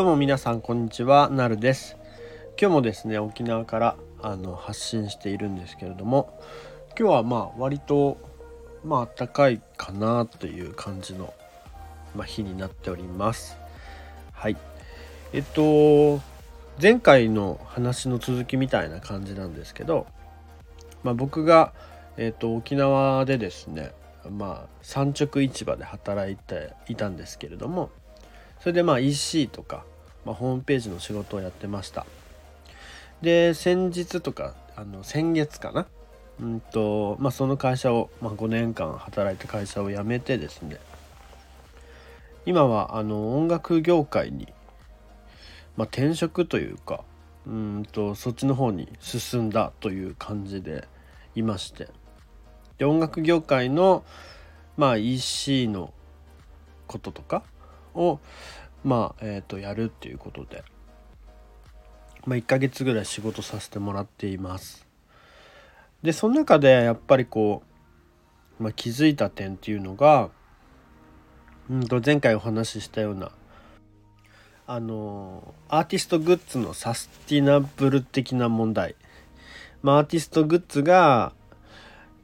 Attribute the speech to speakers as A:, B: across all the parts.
A: どうも皆さんこんにちは。なるです。今日もですね沖縄からあの発信しているんですけれども今日はまあ割とまあ暖かいかなという感じの、まあ、日になっております。はい。えっと前回の話の続きみたいな感じなんですけど、まあ、僕が、えっと、沖縄でですねまあ産直市場で働いていたんですけれどもそれでまあ EC とか、まあ、ホームページの仕事をやってました。で先日とかあの先月かな？うんとまあその会社を、まあ、5年間働いた会社を辞めてですね。今はあの音楽業界に、まあ、転職というかうんとそっちの方に進んだという感じでいまして。で音楽業界のまあ EC のこととかをまあえっ、ー、とやるっていうことで、まあ、1ヶ月ぐらい仕事させてもらっています。でその中でやっぱりこう、まあ、気づいた点っていうのが、うんと前回お話ししたようなあのアーティストグッズのサスティナブル的な問題、まあ、アーティストグッズが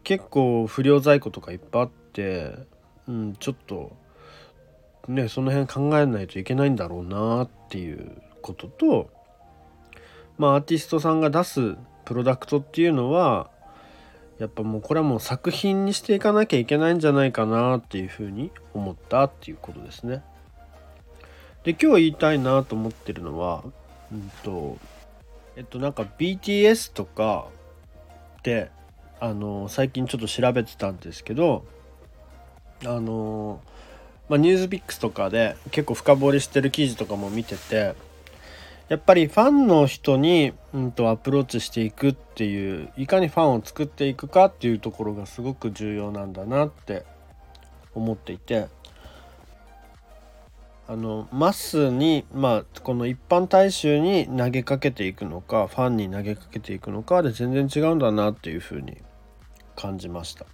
A: 結構不良在庫とかいっぱいあって、うん、ちょっとねその辺考えないといけないんだろうなっていうこととまあアーティストさんが出すプロダクトっていうのはやっぱもうこれはもう作品にしていかなきゃいけないんじゃないかなっていうふうに思ったっていうことですね。で今日言いたいなと思ってるのはうんとえっとなんか BTS とかってあの最近ちょっと調べてたんですけどあのまあ、ニュースピックスとかで結構深掘りしてる記事とかも見ててやっぱりファンの人に、うんと、アプローチしていくっていういかにファンを作っていくかっていうところがすごく重要なんだなって思っていてあのマスにまあこの一般大衆に投げかけていくのかファンに投げかけていくのかで全然違うんだなっていうふうに感じました。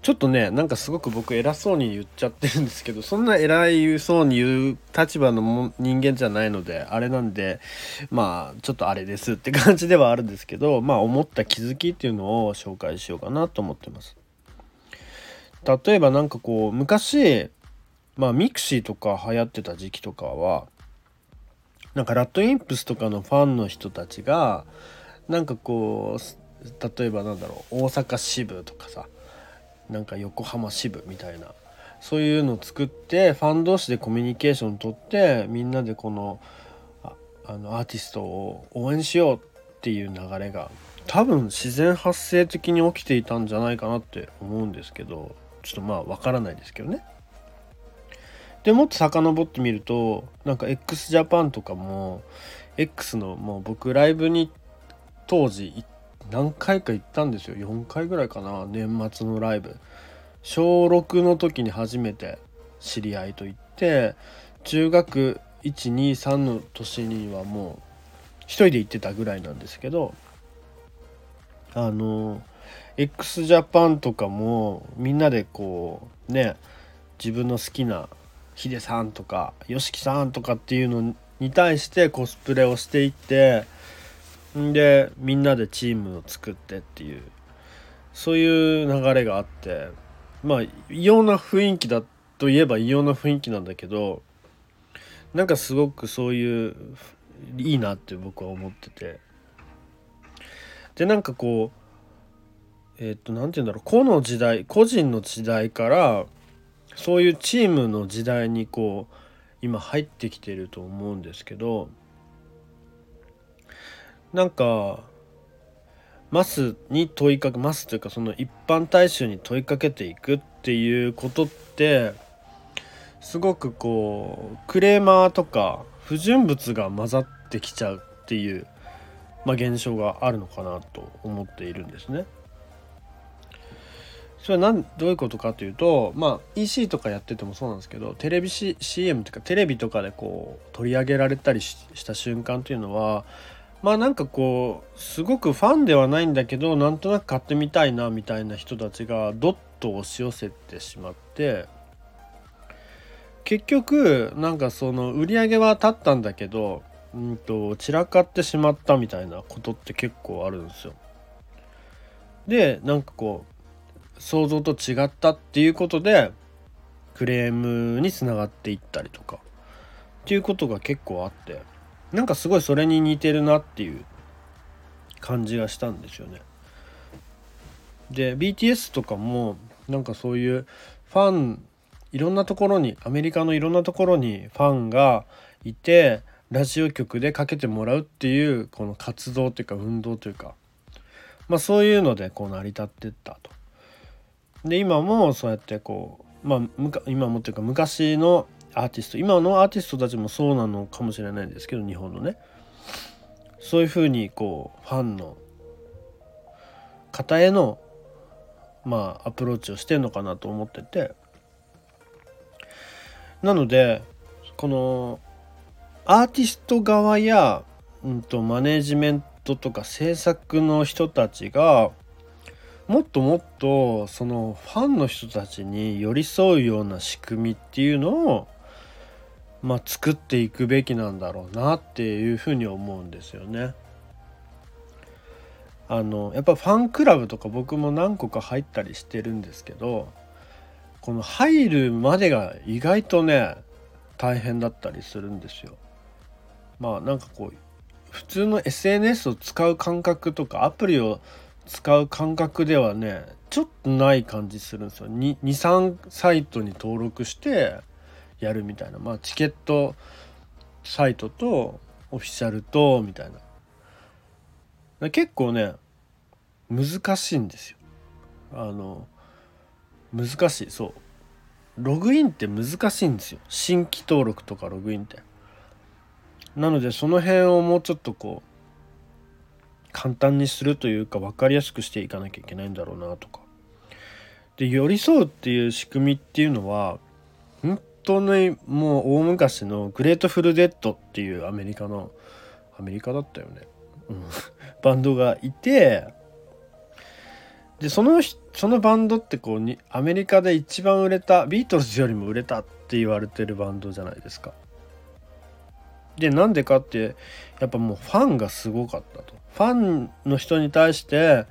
A: ちょっとねなんかすごく僕偉そうに言っちゃってるんですけどそんな偉いそうに言う立場の人間じゃないのであれなんでまあちょっとあれですって感じではあるんですけどまあ思った気づきっていうのを紹介しようかなと思ってます。例えば何かこう昔まあ mixi とか流行ってた時期とかはなんか RADWIMPS とかのファンの人たちがなんかこう例えばなんだろう大阪支部とかさなんか横浜支部みたいなそういうのを作ってファン同士でコミュニケーション取ってみんなでこのああのアーティストを応援しようっていう流れが多分自然発生的に起きていたんじゃないかなって思うんですけどちょっとまあわからないですけどね。でもっと遡ってみるとなんか x ジャパンとかも X のもう僕ライブに当時行って何回か行ったんですよ。4回ぐらいかな。年末のライブ。小6の時に初めて知り合いと行って中学123の年にはもう一人で行ってたぐらいなんですけどあの x ジャパンとかもみんなでこうね自分の好きなヒデさんとか YOSHIKI さんとかっていうのに対してコスプレをしていってでみんなでチームを作ってっていうそういう流れがあってまあ異様な雰囲気だといえば異様な雰囲気なんだけどなんかすごくそういういいなって僕は思ってて。でなんかこうえっ、と何て言うんだろう個の時代個人の時代からそういうチームの時代にこう今入ってきてると思うんですけどなんかマスに問いかけマスというかその一般大衆に問いかけていくっていうことってすごくこうクレーマーとか不純物が混ざってきちゃうっていう、まあ、現象があるのかなと思っているんですね。それは何どういうことかというとまあ EC とかやっててもそうなんですけどテレビ、C、CM というかテレビとかでこう取り上げられたりした瞬間というのはまあなんかこうすごくファンではないんだけどなんとなく買ってみたいなみたいな人たちがどっと押し寄せてしまって結局なんかその売り上げは立ったんだけど、うんと、散らかってしまったみたいなことって結構あるんですよ。でなんかこう想像と違ったっていうことでクレームにつながっていったりとかっていうことが結構あってなんかすごいそれに似てるなっていう感じがしたんですよね。で BTS とかもなんかそういうファンいろんなところにアメリカのいろんなところにファンがいてラジオ局でかけてもらうっていうこの活動というか運動というかまあそういうのでこう成り立ってったと。で今もそうやってこうまあ今もっていうか昔のアーティスト。今のアーティストたちもそうなのかもしれないんですけど日本のね。そういうふうにこうファンの方へのまあアプローチをしてんのかなと思ってて。なのでこのアーティスト側や、うんと、マネジメントとか制作の人たちがもっともっとそのファンの人たちに寄り添うような仕組みっていうのをまあ、作っていくべきなんだろうなっていうふうに思うんですよね。あのやっぱファンクラブとか僕も何個か入ったりしてるんですけどこの入るまでが意外とね大変だったりするんですよ。まあなんかこう普通の SNS を使う感覚とかアプリを使う感覚ではねちょっとない感じするんですよ。23サイトに登録してやるみたいな。まあチケットサイトとオフィシャルとみたいな。結構ね難しいんですよ。あの難しい。そう。ログインって難しいんですよ。新規登録とかログインって。なのでその辺をもうちょっとこう簡単にするというか分かりやすくしていかなきゃいけないんだろうなとか。で寄り添うっていう仕組みっていうのは本当にもう大昔の Grateful Dead っていうアメリカのアメリカだったよね、うん、バンドがいてでそのそのバンドってこうにアメリカで一番売れたビートルズよりも売れたって言われてるバンドじゃないですか。でなんでかってやっぱもうファンがすごかったと。ファンの人に対して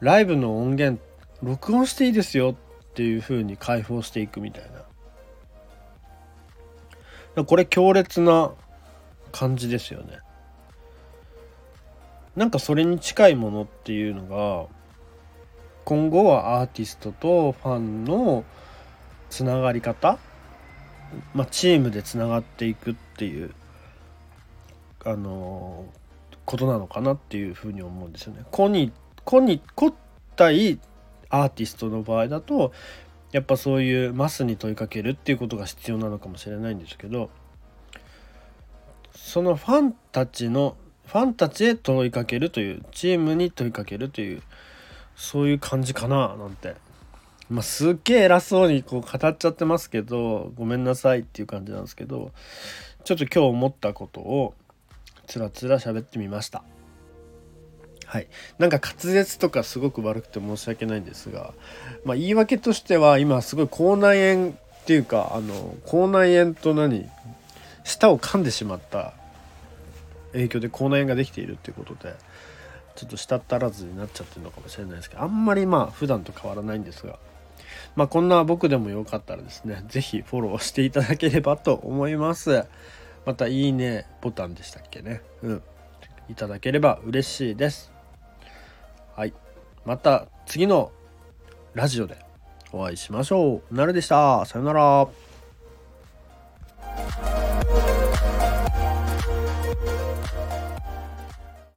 A: ライブの音源録音していいですよっていう風に開放していくみたいな。これ強烈な感じですよね。なんかそれに近いものっていうのが今後はアーティストとファンのつながり方、まあ、チームでつながっていくっていうあのことなのかなっていうふうに思うんですよね。個に個に個対アーティストの場合だとやっぱそういうマスに問いかけるっていうことが必要なのかもしれないんですけどそのファンたちのファンたちへ問いかけるというチームに問いかけるというそういう感じかななんてまあすっげえ偉そうにこう語っちゃってますけどごめんなさいっていう感じなんですけどちょっと今日思ったことをつらつら喋ってみました。はい、なんか滑舌とかすごく悪くて申し訳ないんですが、まあ、言い訳としては今すごい口内炎っていうかあの口内炎と何舌を噛んでしまった影響で口内炎ができているっていうことでちょっと舌足らずになっちゃってるのかもしれないですけどあんまりまあ普段と変わらないんですがまあこんな僕でもよかったらですね是非フォローしていただければと思います。またいいねボタンでしたっけね。うん。いただければ嬉しいです。はい。また次のラジオでお会いしましょう。なるでした。さよなら。